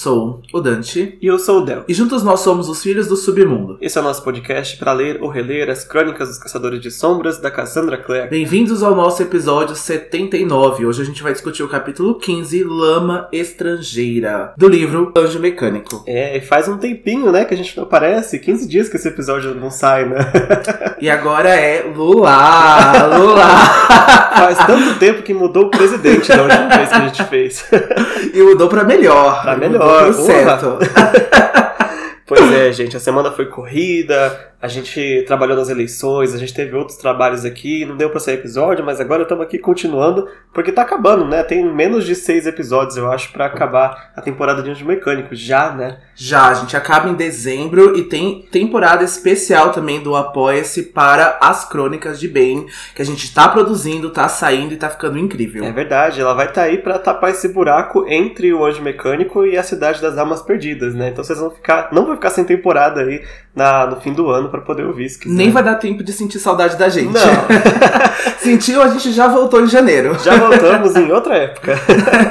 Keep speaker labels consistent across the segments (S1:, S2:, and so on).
S1: sou o Dante.
S2: E eu sou o Del.
S1: E juntos nós somos os Filhos do Submundo.
S2: Esse é o nosso podcast para ler ou reler as crônicas dos Caçadores de Sombras da Cassandra Clare.
S1: Bem-vindos ao nosso episódio 79. Hoje a gente vai discutir o capítulo 15, Lama Estrangeira, do livro Anjo Mecânico.
S2: É, e faz um tempinho, né, que a gente não aparece. 15 dias que esse episódio não sai, né?
S1: e agora é Lula! Lula!
S2: faz tanto tempo que mudou o presidente da última vez que a gente fez.
S1: e mudou pra melhor.
S2: Pra melhor.
S1: Pro certo.
S2: pois é, gente, a semana foi corrida, a gente trabalhou nas eleições, a gente teve outros trabalhos aqui, não deu pra sair episódio, mas agora estamos aqui continuando, porque tá acabando, né? Tem menos de seis episódios, eu acho, para acabar a temporada de Anjo Mecânico, já, né?
S1: Já, a gente acaba em dezembro e tem temporada especial também do Apoia-se para as Crônicas de Bane, que a gente tá produzindo, tá saindo e tá ficando incrível.
S2: É verdade, ela vai estar tá aí para tapar esse buraco entre o Anjo Mecânico e a Cidade das Almas Perdidas, né? Então vocês vão ficar, não vão ficar sem temporada aí na, no fim do ano para poder ouvir se quiser.
S1: Nem vai dar tempo de sentir saudade da gente.
S2: Não.
S1: Sentiu, a gente já voltou em janeiro.
S2: Já voltamos em outra época.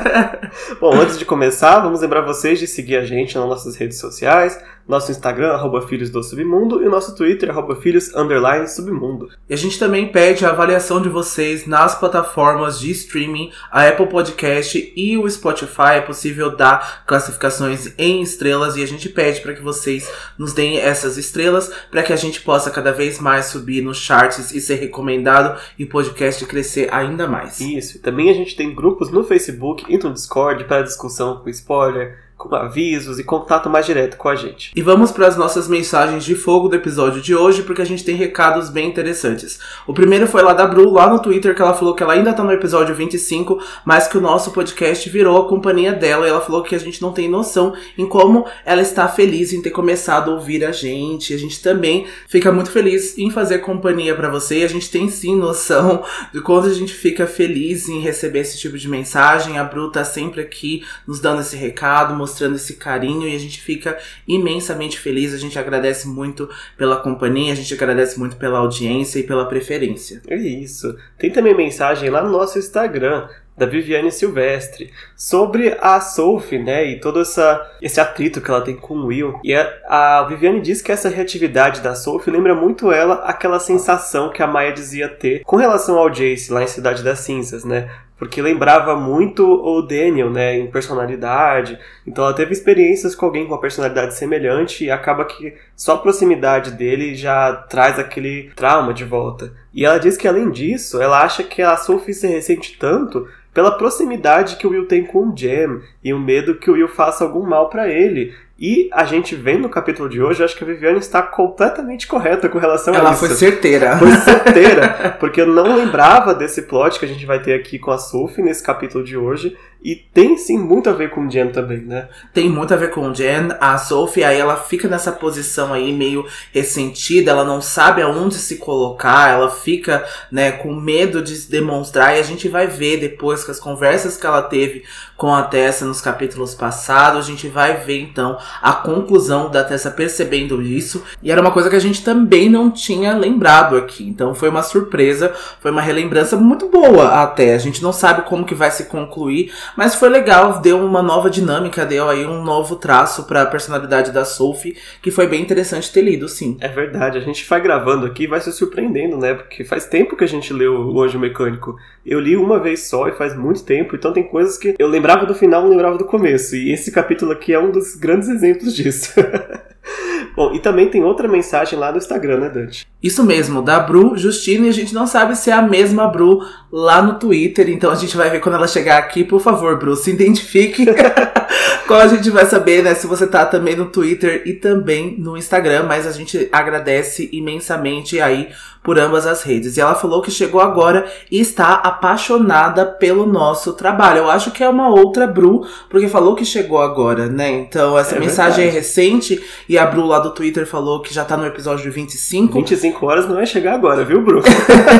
S2: Bom, antes de começar, vamos lembrar vocês de seguir a gente nas nossas redes sociais, nosso Instagram, arroba Filhos do Submundo, e nosso Twitter, arroba Filhos Underline Submundo.
S1: E a gente também pede a avaliação de vocês nas plataformas de streaming, a Apple Podcast e o Spotify. É possível dar classificações em estrelas e a gente pede para que vocês nos deem essas estrelas para que a gente possa cada vez mais subir nos charts e ser recomendado e o podcast crescer ainda mais.
S2: Isso. Também a gente tem grupos no Facebook e no Discord para discussão com spoiler com avisos e contato mais direto com a gente.
S1: E vamos para as nossas mensagens de fogo do episódio de hoje, porque a gente tem recados bem interessantes. O primeiro foi lá da Bru, lá no Twitter, que ela falou que ela ainda tá no episódio 25, mas que o nosso podcast virou a companhia dela. E ela falou que a gente não tem noção em como ela está feliz em ter começado a ouvir a gente. A gente também fica muito feliz em fazer companhia para você. E a gente tem sim noção de quando a gente fica feliz em receber esse tipo de mensagem. A Bru tá sempre aqui nos dando esse recado, mostrando esse carinho e a gente fica imensamente feliz. A gente agradece muito pela companhia, a gente agradece muito pela audiência e pela preferência.
S2: É isso. Tem também mensagem lá no nosso Instagram da Viviane Silvestre sobre a Sophie, né, e todo essa, esse atrito que ela tem com o Will. E a, a Viviane diz que essa reatividade da Sophie lembra muito ela aquela sensação que a Maya dizia ter com relação ao Jace lá em Cidade das Cinzas, né? Porque lembrava muito o Daniel, né, em personalidade. Então ela teve experiências com alguém com uma personalidade semelhante e acaba que só a proximidade dele já traz aquele trauma de volta. E ela diz que além disso, ela acha que a Sophie se ressente tanto pela proximidade que o Will tem com o Jam e o medo que o Will faça algum mal para ele. E a gente vê no capítulo de hoje, acho que a Viviane está completamente correta com relação
S1: Ela
S2: a isso.
S1: Ela foi certeira.
S2: Foi certeira, porque eu não lembrava desse plot que a gente vai ter aqui com a Sophie nesse capítulo de hoje. E tem sim muito a ver com o Jen também, né?
S1: Tem muito a ver com o Jen. A Sophie, aí ela fica nessa posição aí meio ressentida, ela não sabe aonde se colocar, ela fica, né, com medo de se demonstrar. E a gente vai ver depois que as conversas que ela teve com a Tessa nos capítulos passados, a gente vai ver então a conclusão da Tessa percebendo isso. E era uma coisa que a gente também não tinha lembrado aqui. Então foi uma surpresa, foi uma relembrança muito boa até. A gente não sabe como que vai se concluir, mas foi legal, deu uma nova dinâmica, deu aí um novo traço para a personalidade da Sophie, que foi bem interessante ter lido, sim.
S2: É verdade, a gente vai gravando aqui e vai se surpreendendo, né? Porque faz tempo que a gente leu O Anjo Mecânico. Eu li uma vez só e faz muito tempo, então tem coisas que eu lembrava do final, não lembrava do começo. E esse capítulo aqui é um dos grandes exemplos disso. Bom, e também tem outra mensagem lá no Instagram, né, Dante?
S1: Isso mesmo, da Bru Justina, e a gente não sabe se é a mesma Bru lá no Twitter, então a gente vai ver quando ela chegar aqui. Por favor, Bru, se identifique. Qual a gente vai saber, né, se você tá também no Twitter e também no Instagram, mas a gente agradece imensamente aí por ambas as redes. E ela falou que chegou agora e está apaixonada pelo nosso trabalho. Eu acho que é uma outra Bru, porque falou que chegou agora, né? Então essa é mensagem verdade. é recente e a Bru lá do Twitter falou que já tá no episódio 25.
S2: 25 horas não é chegar agora, viu, Bru?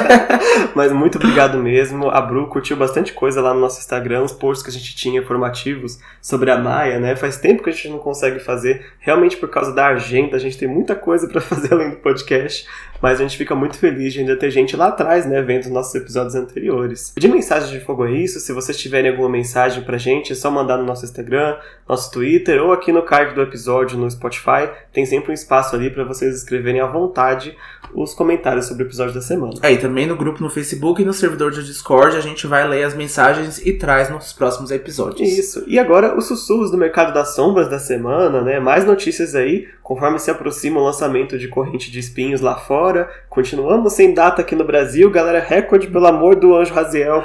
S2: Mas muito obrigado mesmo. A Bru curtiu bastante coisa lá no nosso Instagram, os posts que a gente tinha informativos sobre a Maia, né? Faz tempo que a gente não consegue fazer, realmente por causa da agenda, a gente tem muita coisa para fazer além do podcast, mas a gente fica muito muito feliz de ainda ter gente lá atrás, né, vendo os nossos episódios anteriores. De mensagem de fogo é isso. Se vocês tiverem alguma mensagem pra gente, é só mandar no nosso Instagram, nosso Twitter ou aqui no card do episódio no Spotify. Tem sempre um espaço ali para vocês escreverem à vontade os comentários sobre o episódio da semana.
S1: É, e também no grupo no Facebook e no servidor de Discord a gente vai ler as mensagens e traz nos próximos episódios.
S2: Isso. E agora os sussurros do mercado das sombras da semana, né? Mais notícias aí, conforme se aproxima o lançamento de corrente de espinhos lá fora. Continuamos sem data aqui no Brasil, galera. Recorde, pelo amor do anjo Raziel.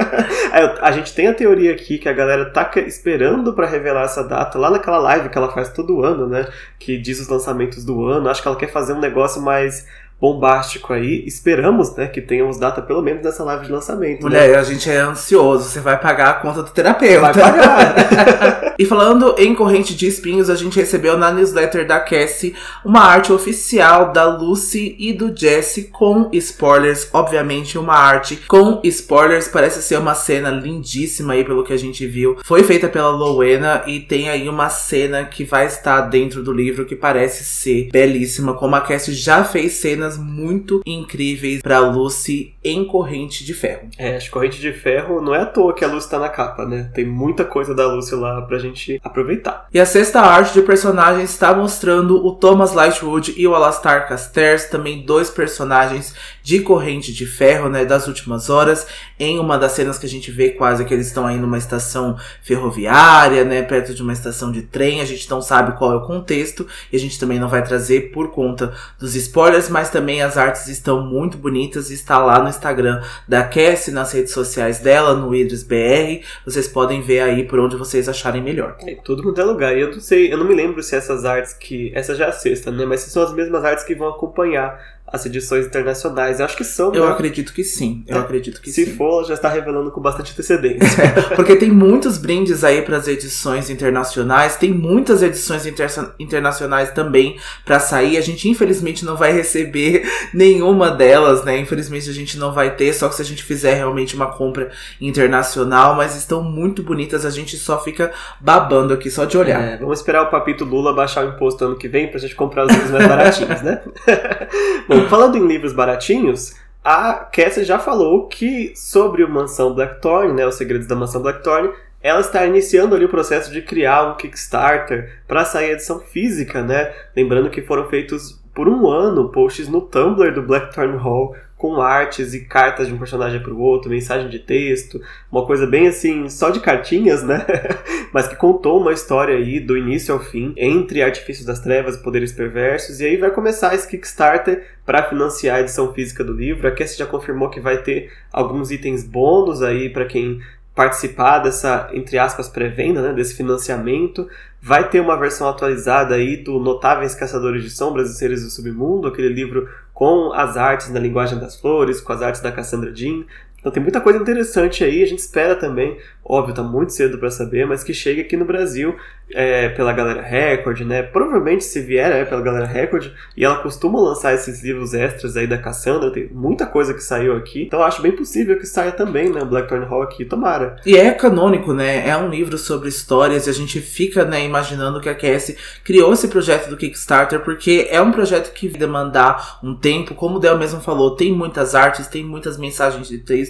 S2: a gente tem a teoria aqui que a galera tá esperando para revelar essa data lá naquela live que ela faz todo ano, né? Que diz os lançamentos do ano. Acho que ela quer fazer um negócio mais bombástico aí. Esperamos, né, que tenhamos data pelo menos nessa live de lançamento.
S1: Né? Mulher, né? a gente é ansioso. Você vai pagar a conta do terapeuta.
S2: Vai pagar.
S1: e falando em corrente de espinhos, a gente recebeu na newsletter da Cassie uma arte oficial da Lucy e do Jesse com spoilers. Obviamente, uma arte com spoilers. Parece ser uma cena lindíssima aí, pelo que a gente viu. Foi feita pela Lowena e tem aí uma cena que vai estar dentro do livro que parece ser belíssima. Como a Cassie já fez cenas cenas muito incríveis pra Lucy em Corrente de Ferro.
S2: É, acho que Corrente de Ferro não é à toa que a Lucy tá na capa, né? Tem muita coisa da Lucy lá pra gente aproveitar.
S1: E a sexta arte de personagens está mostrando o Thomas Lightwood e o Alastar Casters, também dois personagens de Corrente de Ferro, né, das últimas horas, em uma das cenas que a gente vê quase que eles estão aí numa estação ferroviária, né, perto de uma estação de trem, a gente não sabe qual é o contexto, e a gente também não vai trazer por conta dos spoilers, mas também as artes estão muito bonitas está lá no Instagram da Cassie, nas redes sociais dela, no Idris BR. Vocês podem ver aí por onde vocês acharem melhor.
S2: É, tudo quanto é lugar. E eu não sei, eu não me lembro se essas artes que. Essa já é a sexta, né? Mas se são as mesmas artes que vão acompanhar as edições internacionais. Eu acho que são.
S1: Eu né? acredito que sim. Eu é. acredito que
S2: Se
S1: sim.
S2: for, já está revelando com bastante antecedência.
S1: É, porque tem muitos brindes aí para as edições internacionais, tem muitas edições inter internacionais também para sair. A gente infelizmente não vai receber nenhuma delas, né? Infelizmente a gente não vai ter, só que se a gente fizer realmente uma compra internacional, mas estão muito bonitas, a gente só fica babando aqui só de olhar.
S2: É, vamos esperar o papito Lula baixar o imposto ano que vem pra gente comprar os livros mais baratinhos, né? Bom, falando em livros baratinhos, a Cassie já falou que sobre o Mansão Blackthorn, né, os segredos da Mansão Blackthorn, ela está iniciando ali o processo de criar um Kickstarter para sair a edição física, né? Lembrando que foram feitos por um ano posts no Tumblr do Blackthorn Hall com artes e cartas de um personagem para o outro, mensagem de texto, uma coisa bem assim, só de cartinhas, né? Mas que contou uma história aí do início ao fim entre artifícios das trevas e poderes perversos. E aí vai começar esse Kickstarter para financiar a edição física do livro. A Cassie já confirmou que vai ter alguns itens bônus aí para quem participar dessa, entre aspas, pré-venda, né, desse financiamento. Vai ter uma versão atualizada aí do Notáveis Caçadores de Sombras e Seres do Submundo, aquele livro com as artes na linguagem das flores, com as artes da Cassandra Jean. Então tem muita coisa interessante aí, a gente espera também, óbvio, tá muito cedo para saber, mas que chegue aqui no Brasil é, pela Galera Record, né? Provavelmente se vier é pela Galera Record, e ela costuma lançar esses livros extras aí da Cassandra, tem muita coisa que saiu aqui, então acho bem possível que saia também, né? Blackthorn Hall aqui, tomara.
S1: E é canônico, né? É um livro sobre histórias e a gente fica, né, imaginando que a Cassie criou esse projeto do Kickstarter porque é um projeto que vai demandar um tempo, como o Del mesmo falou, tem muitas artes, tem muitas mensagens de texto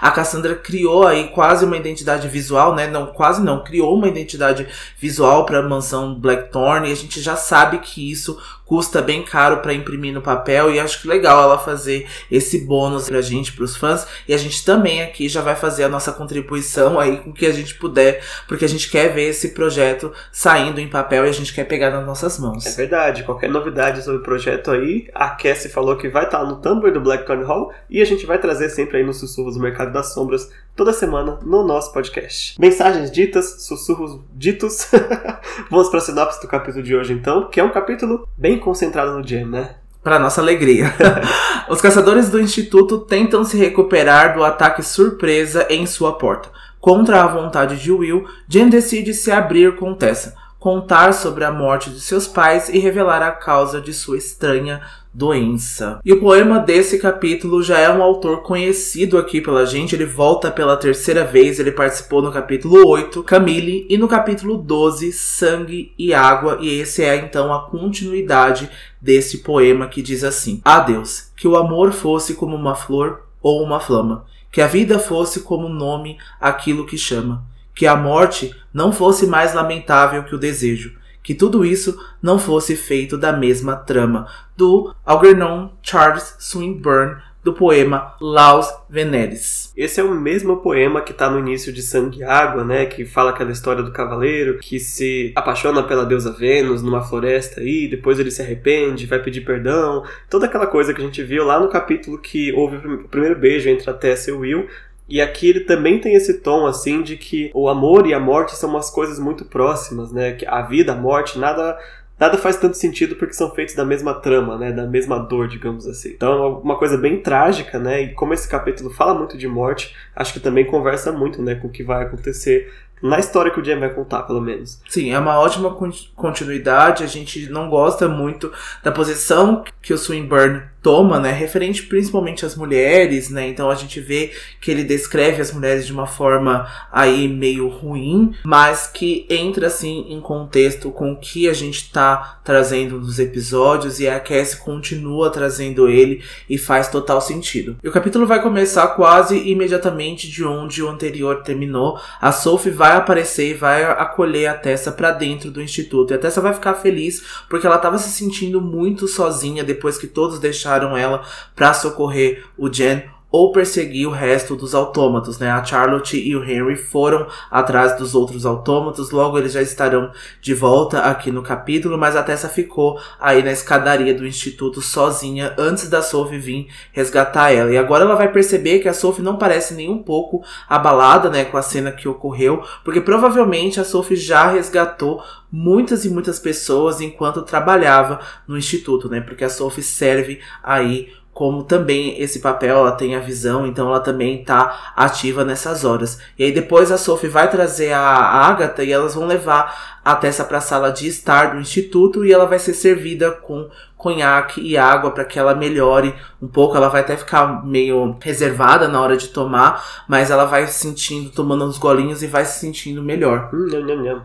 S1: A Cassandra criou aí quase uma identidade visual, né? Não, quase não, criou uma identidade visual para a mansão Blackthorn e a gente já sabe que isso custa bem caro para imprimir no papel e acho que legal ela fazer esse bônus pra gente, pros fãs. E a gente também aqui já vai fazer a nossa contribuição aí com o que a gente puder, porque a gente quer ver esse projeto saindo em papel e a gente quer pegar nas nossas mãos.
S2: É verdade, qualquer novidade sobre o projeto aí, a Cassie falou que vai estar tá no Tumblr do Blackthorn Hall e a gente vai trazer sempre aí nos sussurros do Mercado das Sombras toda semana no nosso podcast. Mensagens ditas, sussurros ditos. Vamos para a sinopse do capítulo de hoje então, que é um capítulo bem concentrado no Jam, né?
S1: Para nossa alegria. Os caçadores do instituto tentam se recuperar do ataque surpresa em sua porta. Contra a vontade de Will, Jen decide se abrir com Tessa, contar sobre a morte de seus pais e revelar a causa de sua estranha doença. E o poema desse capítulo já é um autor conhecido aqui pela gente, ele volta pela terceira vez, ele participou no capítulo 8, Camille, e no capítulo 12, Sangue e Água, e esse é então a continuidade desse poema que diz assim: Adeus, que o amor fosse como uma flor ou uma flama, que a vida fosse como nome aquilo que chama, que a morte não fosse mais lamentável que o desejo, que tudo isso não fosse feito da mesma trama, do Algernon Charles Swinburne, do poema Laus Veneris.
S2: Esse é o mesmo poema que está no início de Sangue e Água, né? Que fala aquela história do cavaleiro que se apaixona pela deusa Vênus numa floresta e depois ele se arrepende, vai pedir perdão. Toda aquela coisa que a gente viu lá no capítulo que houve o primeiro beijo entre a Tessa e o Will. E aqui ele também tem esse tom assim de que o amor e a morte são umas coisas muito próximas, né? Que a vida, a morte, nada nada faz tanto sentido porque são feitos da mesma trama, né, da mesma dor, digamos assim. Então, é uma coisa bem trágica, né? E como esse capítulo fala muito de morte, acho que também conversa muito, né, com o que vai acontecer na história que o Jam vai contar, pelo menos.
S1: Sim, é uma ótima continuidade. A gente não gosta muito da posição que o Swinburne toma, né, referente principalmente às mulheres, né? Então a gente vê que ele descreve as mulheres de uma forma aí meio ruim, mas que entra assim em contexto com o que a gente tá trazendo nos episódios e a Cassie continua trazendo ele e faz total sentido. E o capítulo vai começar quase imediatamente de onde o anterior terminou. A Sophie vai aparecer e vai acolher a Tessa para dentro do instituto. E a Tessa vai ficar feliz porque ela estava se sentindo muito sozinha depois que todos deixaram deixaram ela para socorrer o Jen ou perseguir o resto dos autômatos, né? A Charlotte e o Henry foram atrás dos outros autômatos, logo eles já estarão de volta aqui no capítulo, mas a Tessa ficou aí na escadaria do instituto sozinha antes da Sophie vir resgatar ela. E agora ela vai perceber que a Sophie não parece nem um pouco abalada, né, com a cena que ocorreu, porque provavelmente a Sophie já resgatou muitas e muitas pessoas enquanto trabalhava no instituto, né? Porque a Sophie serve aí como também esse papel ela tem a visão, então ela também tá ativa nessas horas. E aí depois a Sophie vai trazer a Agatha e elas vão levar a Tessa para a sala de estar do instituto e ela vai ser servida com conhaque e água para que ela melhore um pouco. Ela vai até ficar meio reservada na hora de tomar, mas ela vai sentindo, tomando uns golinhos e vai se sentindo melhor.
S2: Hum.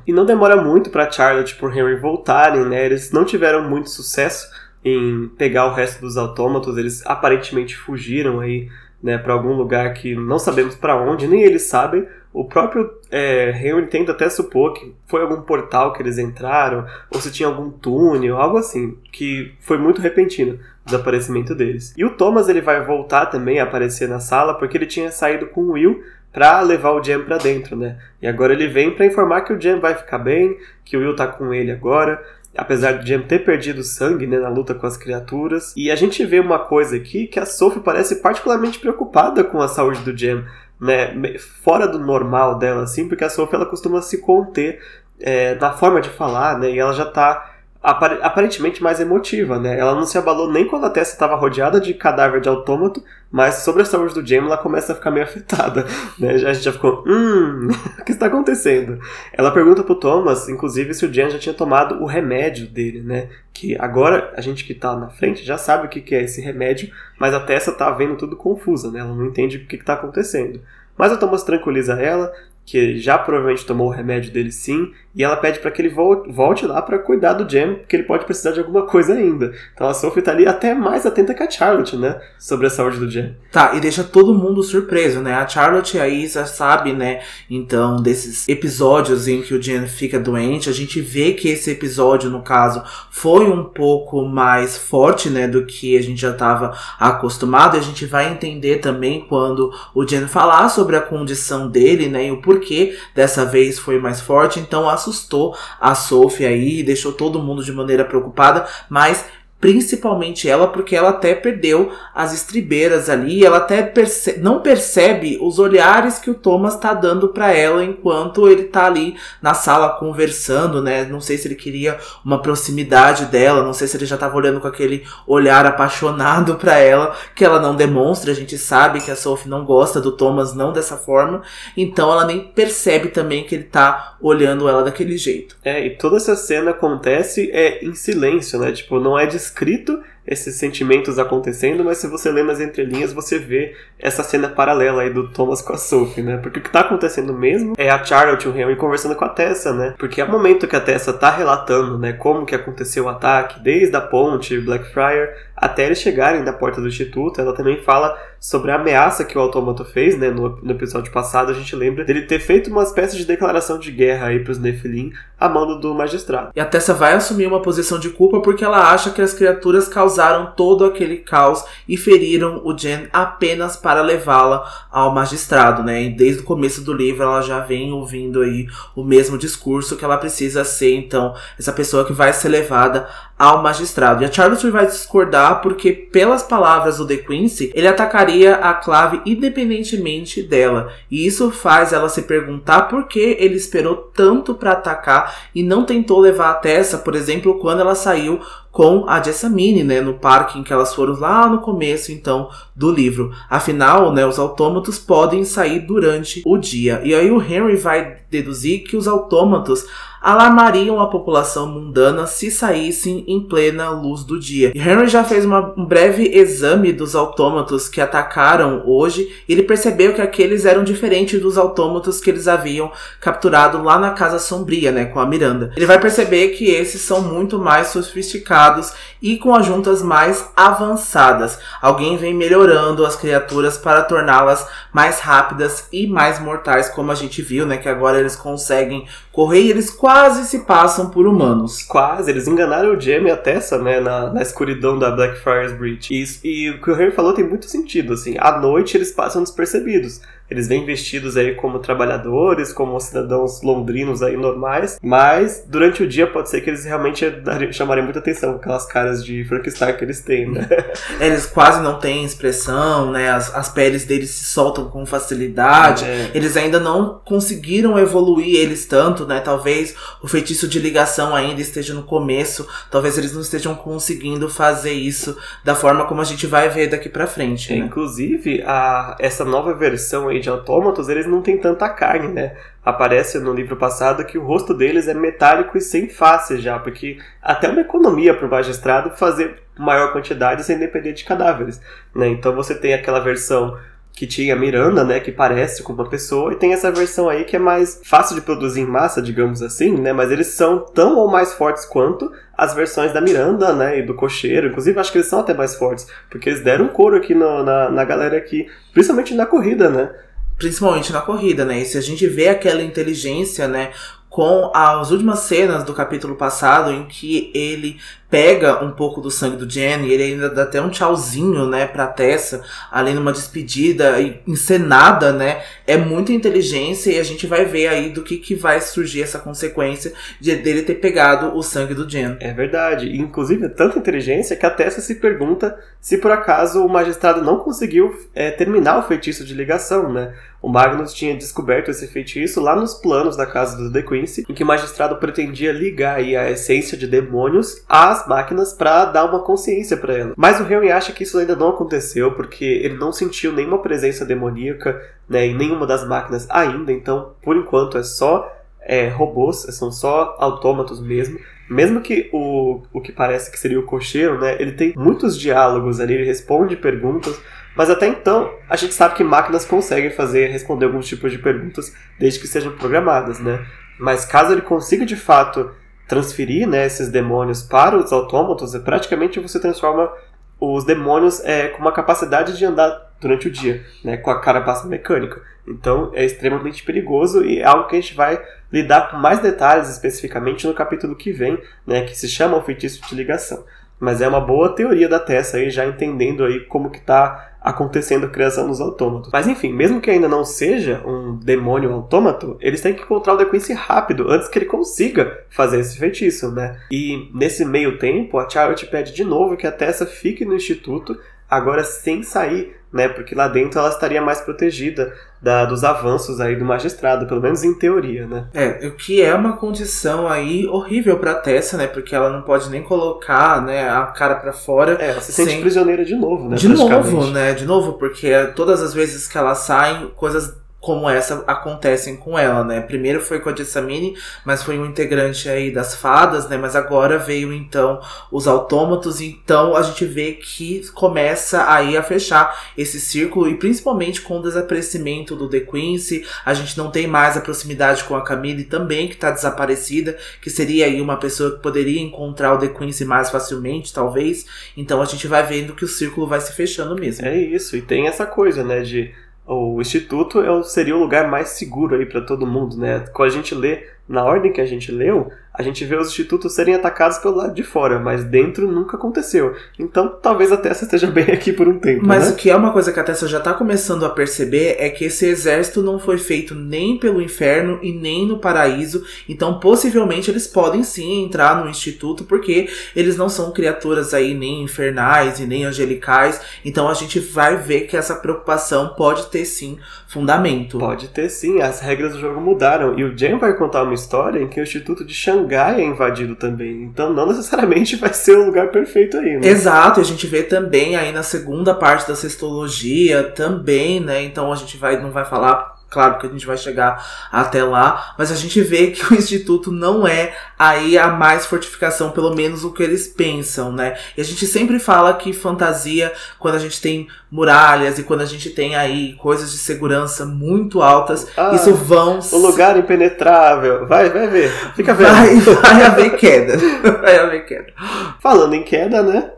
S2: E não demora muito para Charlotte e por Henry voltarem, né? Eles não tiveram muito sucesso em pegar o resto dos autômatos. Eles aparentemente fugiram aí, né, para algum lugar que não sabemos para onde, nem eles sabem. O próprio é, Henry tenta até supor que foi algum portal que eles entraram, ou se tinha algum túnel, algo assim, que foi muito repentino o desaparecimento deles. E o Thomas ele vai voltar também a aparecer na sala porque ele tinha saído com o Will para levar o Jam para dentro, né? E agora ele vem para informar que o Jam vai ficar bem, que o Will tá com ele agora, apesar de Jam ter perdido sangue né, na luta com as criaturas. E a gente vê uma coisa aqui que a Sophie parece particularmente preocupada com a saúde do Jam, né, fora do normal dela, assim, porque a Sophie ela costuma se conter é, na forma de falar, né, e ela já tá aparentemente mais emotiva, né? Ela não se abalou nem quando a Tessa estava rodeada de cadáver de autômato, mas sobre a saúde do Jamie ela começa a ficar meio afetada, né? A gente já ficou, hum, o que está acontecendo? Ela pergunta pro Thomas, inclusive, se o Jamie já tinha tomado o remédio dele, né? Que agora a gente que tá na frente já sabe o que é esse remédio, mas a Tessa tá vendo tudo confusa, né? Ela não entende o que está acontecendo. Mas o Thomas tranquiliza ela, que já provavelmente tomou o remédio dele sim, e ela pede para que ele volte lá para cuidar do Jam, porque ele pode precisar de alguma coisa ainda. Então a Sophie tá ali até mais atenta que a Charlotte, né, sobre a saúde do Jam.
S1: Tá, e deixa todo mundo surpreso, né? A Charlotte e a Isa sabe, né, então desses episódios em que o Jam fica doente, a gente vê que esse episódio, no caso, foi um pouco mais forte, né, do que a gente já estava acostumado, a gente vai entender também quando o Jam falar sobre a condição dele, né, e o porque dessa vez foi mais forte, então assustou a Sophie aí, deixou todo mundo de maneira preocupada, mas principalmente ela, porque ela até perdeu as estribeiras ali, ela até perce não percebe os olhares que o Thomas tá dando para ela enquanto ele tá ali na sala conversando, né? Não sei se ele queria uma proximidade dela, não sei se ele já tava olhando com aquele olhar apaixonado para ela, que ela não demonstra, a gente sabe que a Sophie não gosta do Thomas não dessa forma, então ela nem percebe também que ele tá olhando ela daquele jeito.
S2: É, e toda essa cena acontece é em silêncio, né? Tipo, não é de escrito esses sentimentos acontecendo, mas se você lê nas entrelinhas, você vê essa cena paralela aí do Thomas com a Sophie, né? Porque o que tá acontecendo mesmo é a Charlotte e o Henry conversando com a Tessa, né? Porque é o momento que a Tessa tá relatando, né, como que aconteceu o ataque, desde a ponte Blackfriar até eles chegarem da porta do instituto, ela também fala sobre a ameaça que o Autômato fez, né? No, no, episódio passado, a gente lembra dele ter feito uma espécie de declaração de guerra aí pros Nephilim a mando do magistrado.
S1: E a Tessa vai assumir uma posição de culpa porque ela acha que as criaturas causaram todo aquele caos e feriram o Jen apenas para levá-la ao magistrado, né? E desde o começo do livro ela já vem ouvindo aí o mesmo discurso que ela precisa ser, então, essa pessoa que vai ser levada ao magistrado. E a Charlotte vai discordar porque, pelas palavras do De Quincy, ele atacaria a clave independentemente dela. E isso faz ela se perguntar por que ele esperou tanto para atacar e não tentou levar a Tessa, por exemplo, quando ela saiu com a Jessamine, né, no parque em que elas foram lá no começo, então, do livro. Afinal, né, os autômatos podem sair durante o dia. E aí o Henry vai deduzir que os autômatos alarmariam a população mundana se saíssem em plena luz do dia. Henry já fez uma, um breve exame dos autômatos que atacaram hoje e ele percebeu que aqueles eram diferentes dos autômatos que eles haviam capturado lá na Casa Sombria, né, com a Miranda. Ele vai perceber que esses são muito mais sofisticados e com as juntas mais avançadas. Alguém vem melhorando as criaturas para torná-las mais rápidas e mais mortais, como a gente viu, né, que agora eles conseguem correr e eles quase se passam por humanos.
S2: Quase, eles enganaram o Jamie e a Tessa, né, na, na escuridão da Blackfriars Bridge. E, e o que o Harry falou tem muito sentido, assim. À noite eles passam despercebidos. Eles vêm vestidos aí como trabalhadores, como cidadãos londrinos aí normais, mas durante o dia pode ser que eles realmente chamarem muita atenção com aquelas caras de Frankenstein que eles têm, né?
S1: eles quase não têm expressão, né? As, as peles deles se soltam com facilidade. É. Eles ainda não conseguiram evoluir eles tanto, né? Talvez o feitiço de ligação ainda esteja no começo, talvez eles não estejam conseguindo fazer isso da forma como a gente vai ver daqui para frente.
S2: É,
S1: né?
S2: Inclusive, a, essa nova versão aí de autômatos, eles não têm tanta carne, né? Aparece no livro passado que o rosto deles é metálico e sem face já, porque até uma economia para o magistrado fazer maior quantidade sem depender de cadáveres, né? Então você tem aquela versão que tinha Miranda, né, que parece com uma pessoa, e tem essa versão aí que é mais fácil de produzir em massa, digamos assim, né, mas eles são tão ou mais fortes quanto as versões da Miranda, né, e do Cocheiro, inclusive acho que eles são até mais fortes, porque eles deram couro aqui no, na, na galera aqui, principalmente na corrida, né,
S1: principalmente na corrida, né? E se a gente vê aquela inteligência, né, com as últimas cenas do capítulo passado em que ele pega um pouco do sangue do Jenny, ele ainda dá até um tchauzinho, né, pra Tessa, além de uma despedida encenada, né, é muita inteligência e a gente vai ver aí do que, que vai surgir essa consequência de dele ter pegado o sangue do Jen.
S2: É verdade, inclusive é tanta inteligência que a Tessa se pergunta se por acaso o magistrado não conseguiu é, terminar o feitiço de ligação, né, o Magnus tinha descoberto esse feitiço lá nos planos da casa do The Quincy, em que o magistrado pretendia ligar aí a essência de demônios às máquinas para dar uma consciência para ela. Mas o Harry acha que isso ainda não aconteceu porque ele não sentiu nenhuma presença demoníaca né, em nenhuma das máquinas ainda, então por enquanto é só é, robôs, são só autômatos mesmo. Mesmo que o, o que parece que seria o cocheiro, né, ele tem muitos diálogos ali, ele responde perguntas, mas até então a gente sabe que máquinas conseguem fazer, responder alguns tipos de perguntas desde que sejam programadas, né? Mas caso ele consiga de fato transferir né, esses demônios para os autômatos, é praticamente você transforma os demônios é, com uma capacidade de andar durante o dia, né, com a carapaça mecânica. Então é extremamente perigoso e é algo que a gente vai lidar com mais detalhes especificamente no capítulo que vem, né, que se chama o feitiço de ligação. Mas é uma boa teoria da Tessa aí, já entendendo aí como que está acontecendo a criação dos autômatos. Mas enfim, mesmo que ainda não seja um demônio autômato, eles têm que encontrar o The Quincy rápido, antes que ele consiga fazer esse feitiço, né? E nesse meio tempo, a Charlotte pede de novo que a Tessa fique no instituto agora sem sair, né? Porque lá dentro ela estaria mais protegida da, dos avanços aí do magistrado, pelo menos em teoria, né?
S1: É, o que é uma condição aí horrível pra Tessa, né? Porque ela não pode nem colocar, né, a cara para fora.
S2: É, ela se sente sem... prisioneira de novo, né?
S1: De novo, né? De novo, porque todas as vezes que ela sai, coisas como essa acontecem com ela, né? Primeiro foi com a Jessamine, mas foi um integrante aí das fadas, né? Mas agora veio então os autômatos, então a gente vê que começa aí a fechar esse círculo e principalmente com o desaparecimento do The Quincy, a gente não tem mais a proximidade com a Camille também, que tá desaparecida, que seria aí uma pessoa que poderia encontrar o The Quincy mais facilmente, talvez. Então a gente vai vendo que o círculo vai se fechando mesmo.
S2: É isso, e tem essa coisa, né, de o instituto é seria o lugar mais seguro aí para todo mundo, né? Quando a gente lê na ordem que a gente leu, a gente vê os institutos serem atacados pelo lado de fora, mas dentro nunca aconteceu. Então talvez a Tessa esteja bem aqui por um tempo.
S1: Mas
S2: né?
S1: o que é uma coisa que a Tessa já tá começando a perceber é que esse exército não foi feito nem pelo inferno e nem no paraíso. Então possivelmente eles podem sim entrar no instituto, porque eles não são criaturas aí nem infernais e nem angelicais. Então a gente vai ver que essa preocupação pode ter sim fundamento.
S2: Pode ter sim, as regras do jogo mudaram. E o Jen vai contar uma história em que o Instituto de Xangô Xangai é invadido também. Então não necessariamente vai ser o lugar perfeito aí, né?
S1: Exato, a gente vê também aí na segunda parte da sextologia também, né? Então a gente vai não vai falar Claro que a gente vai chegar até lá, mas a gente vê que o Instituto não é aí a mais fortificação, pelo menos o que eles pensam, né? E a gente sempre fala que fantasia, quando a gente tem muralhas e quando a gente tem aí coisas de segurança muito altas, ah, isso vão.
S2: O lugar impenetrável. Vai, vai ver. Fica vendo.
S1: Vai, vai haver queda. Vai haver queda.
S2: Falando em queda, né?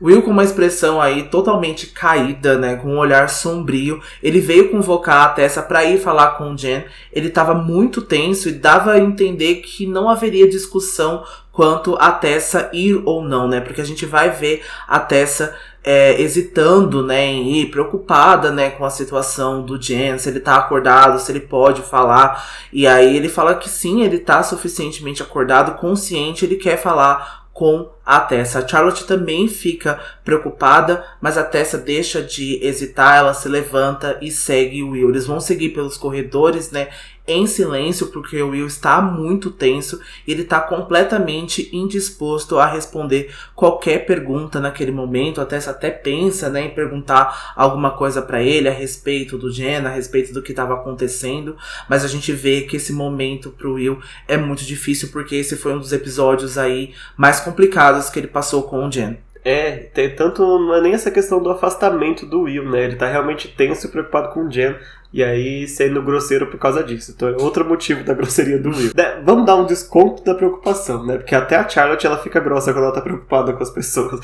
S1: Will com uma expressão aí totalmente caída, né, com um olhar sombrio. Ele veio convocar a Tessa para ir falar com o Jen. Ele estava muito tenso e dava a entender que não haveria discussão quanto a Tessa ir ou não, né? Porque a gente vai ver a Tessa é, hesitando, né, em ir, preocupada, né, com a situação do Jen, se ele tá acordado, se ele pode falar. E aí ele fala que sim, ele tá suficientemente acordado, consciente, ele quer falar com a Tessa. A Charlotte também fica preocupada, mas a Tessa deixa de hesitar, ela se levanta e segue o Will. Eles vão seguir pelos corredores, né? Em silêncio, porque o Will está muito tenso e ele está completamente indisposto a responder qualquer pergunta naquele momento. A Tessa até pensa né, em perguntar alguma coisa para ele a respeito do Jen, a respeito do que estava acontecendo, mas a gente vê que esse momento pro Will é muito difícil porque esse foi um dos episódios aí mais complicados que ele passou com o Jen.
S2: É, tem tanto não é nem essa questão do afastamento do Will, né? Ele tá realmente tenso e preocupado com o Jen. E aí sendo grosseiro por causa disso. Então é outro motivo da grosseria do Will. É, vamos dar um desconto da preocupação, né? Porque até a Charlotte ela fica grossa quando ela tá preocupada com as pessoas.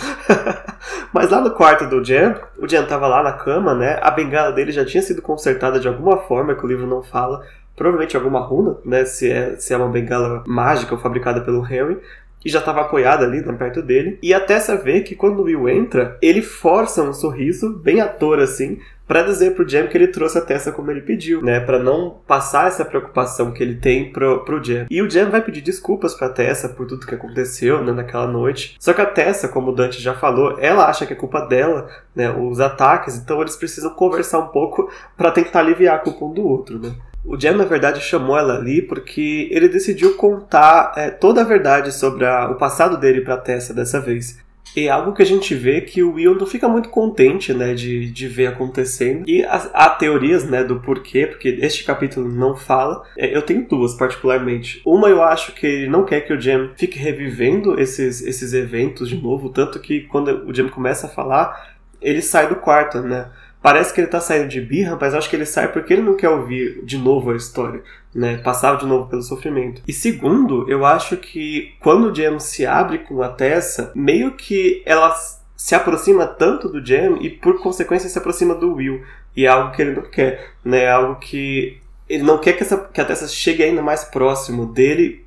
S2: Mas lá no quarto do Jen, o Jen tava lá na cama, né? A bengala dele já tinha sido consertada de alguma forma, que o livro não fala provavelmente alguma runa, né? Se é, se é uma bengala mágica ou fabricada pelo Harry que já estava apoiada ali, perto dele. E a Tessa vê que quando o Will entra, ele força um sorriso, bem ator assim, para dizer pro Jam que ele trouxe a Tessa como ele pediu, né? Para não passar essa preocupação que ele tem pro, pro Jam. E o Jam vai pedir desculpas pra Tessa por tudo que aconteceu, né, naquela noite. Só que a Tessa, como o Dante já falou, ela acha que é culpa dela, né, os ataques, então eles precisam conversar um pouco para tentar aliviar a culpa um do outro, né? O Jem, na verdade, chamou ela ali porque ele decidiu contar é, toda a verdade sobre a, o passado dele para Tessa dessa vez. E é algo que a gente vê que o Will não fica muito contente, né, de, de ver acontecendo. E há, há teorias, né, do porquê, porque este capítulo não fala. É, eu tenho duas, particularmente. Uma, eu acho que ele não quer que o Jem fique revivendo esses, esses eventos de novo, tanto que quando o Jem começa a falar, ele sai do quarto, né. Parece que ele tá saindo de birra, mas acho que ele sai porque ele não quer ouvir de novo a história, né? Passar de novo pelo sofrimento. E segundo, eu acho que quando o Jam se abre com a Tessa, meio que ela se aproxima tanto do Jam e por consequência se aproxima do Will. E é algo que ele não quer, né? É algo que ele não quer que, essa, que a Tessa chegue ainda mais próximo dele,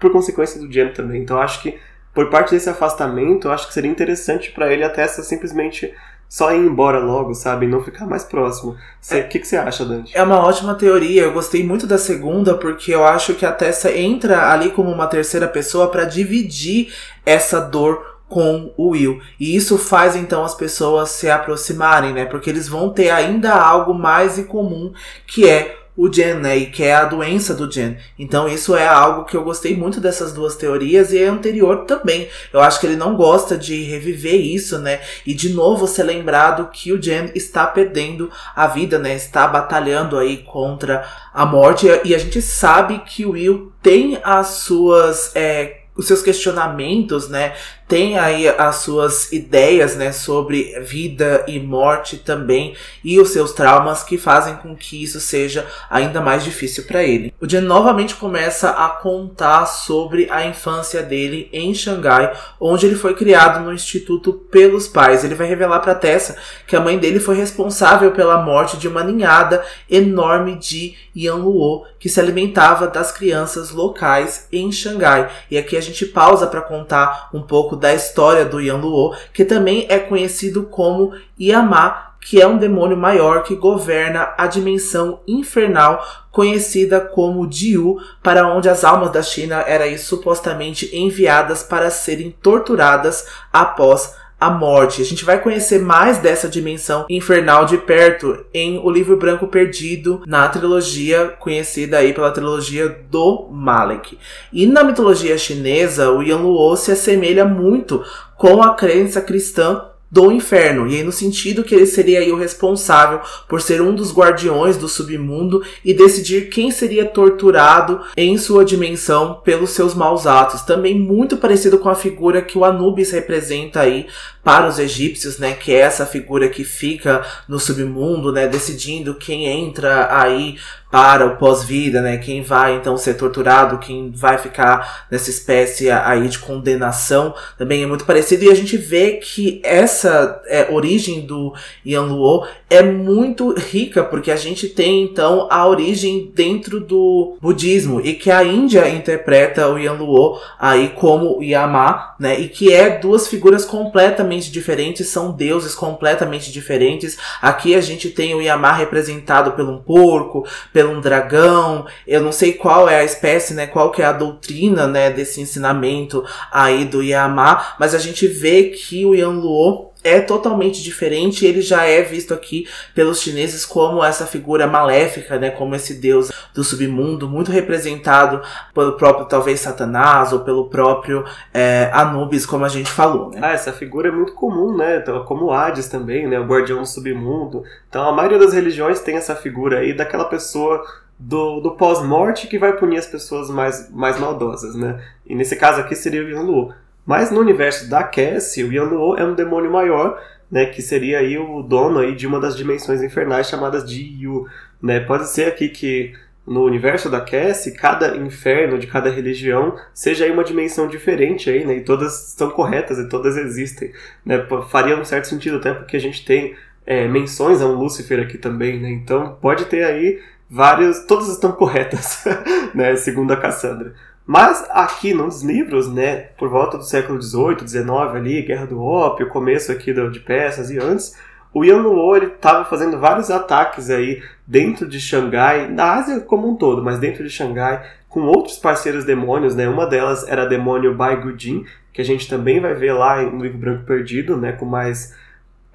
S2: por consequência do Jam também. Então acho que por parte desse afastamento, acho que seria interessante para ele a Tessa simplesmente só ir embora logo, sabe? E não ficar mais próximo. O é, que, que você acha, Dante?
S1: É uma ótima teoria. Eu gostei muito da segunda, porque eu acho que a Tessa entra ali como uma terceira pessoa para dividir essa dor com o Will. E isso faz então as pessoas se aproximarem, né? Porque eles vão ter ainda algo mais em comum, que é o Jen, né? E que é a doença do Jen. Então isso é algo que eu gostei muito dessas duas teorias e é anterior também. Eu acho que ele não gosta de reviver isso, né? E de novo ser lembrado que o Jen está perdendo a vida, né? Está batalhando aí contra a morte e a gente sabe que o Will tem as suas é, os seus questionamentos, né? Tem aí as suas ideias, né, sobre vida e morte também e os seus traumas que fazem com que isso seja ainda mais difícil para ele. O Jen novamente começa a contar sobre a infância dele em Xangai, onde ele foi criado no instituto pelos pais. Ele vai revelar para Tessa que a mãe dele foi responsável pela morte de uma ninhada enorme de Yanluo que se alimentava das crianças locais em Xangai. E aqui a gente pausa para contar um pouco da história do Yanluo, que também é conhecido como Yama, que é um demônio maior que governa a dimensão infernal conhecida como Diu, para onde as almas da China eram supostamente enviadas para serem torturadas após a morte. A gente vai conhecer mais dessa dimensão infernal de perto em O Livro Branco Perdido, na trilogia conhecida aí pela trilogia do Malek. E na mitologia chinesa, o Yanluo se assemelha muito com a crença cristã do inferno, e aí no sentido que ele seria aí o responsável por ser um dos guardiões do submundo e decidir quem seria torturado em sua dimensão pelos seus maus atos. Também muito parecido com a figura que o Anubis representa aí para os egípcios, né, que é essa figura que fica no submundo, né, decidindo quem entra aí para o pós-vida, né? Quem vai então ser torturado, quem vai ficar nessa espécie aí de condenação, também é muito parecido. E a gente vê que essa é, origem do Yanluo é muito rica, porque a gente tem então a origem dentro do budismo e que a Índia interpreta o Yanluo aí como Yama, né? E que é duas figuras completamente diferentes, são deuses completamente diferentes. Aqui a gente tem o Yama representado por um porco, pelo um dragão. Eu não sei qual é a espécie, né? Qual que é a doutrina, né? Desse ensinamento aí do Yama. Mas a gente vê que o Yanluo é totalmente diferente. Ele já é visto aqui pelos chineses como essa figura maléfica, né? Como esse deus do submundo, muito representado pelo próprio, talvez, Satanás ou pelo próprio é, Anubis, como a gente falou, né?
S2: Ah, essa figura é muito comum, né? Então, como Hades também, né? O guardião do submundo. Então, a maioria das religiões tem essa figura aí daquela pessoa do, do pós-morte que vai punir as pessoas mais, mais maldosas, né? E nesse caso aqui seria o Yanlu. Mas no universo da Cassie, o Yanluo é um demônio maior, né, que seria aí o dono aí de uma das dimensões infernais chamadas de Yu, né? Pode ser aqui que no universo da Cassie, cada inferno de cada religião seja aí uma dimensão diferente aí, né? E todas estão corretas e todas existem, né? Faria um certo sentido até porque a gente tem é, menções a um Lúcifer aqui também, né? Então pode ter aí vários, todas estão corretas, né? Segundo a Cassandra. Mas aqui nos livros, né, por volta do século XVIII, XIX ali, Guerra do Ópio, começo aqui de peças e antes, o Yan Luo estava fazendo vários ataques aí dentro de Xangai, na Ásia como um todo, mas dentro de Xangai, com outros parceiros demônios, né? Uma delas era a demônio Bai Gujin, que a gente também vai ver lá no livro Branco Perdido, né? Com mais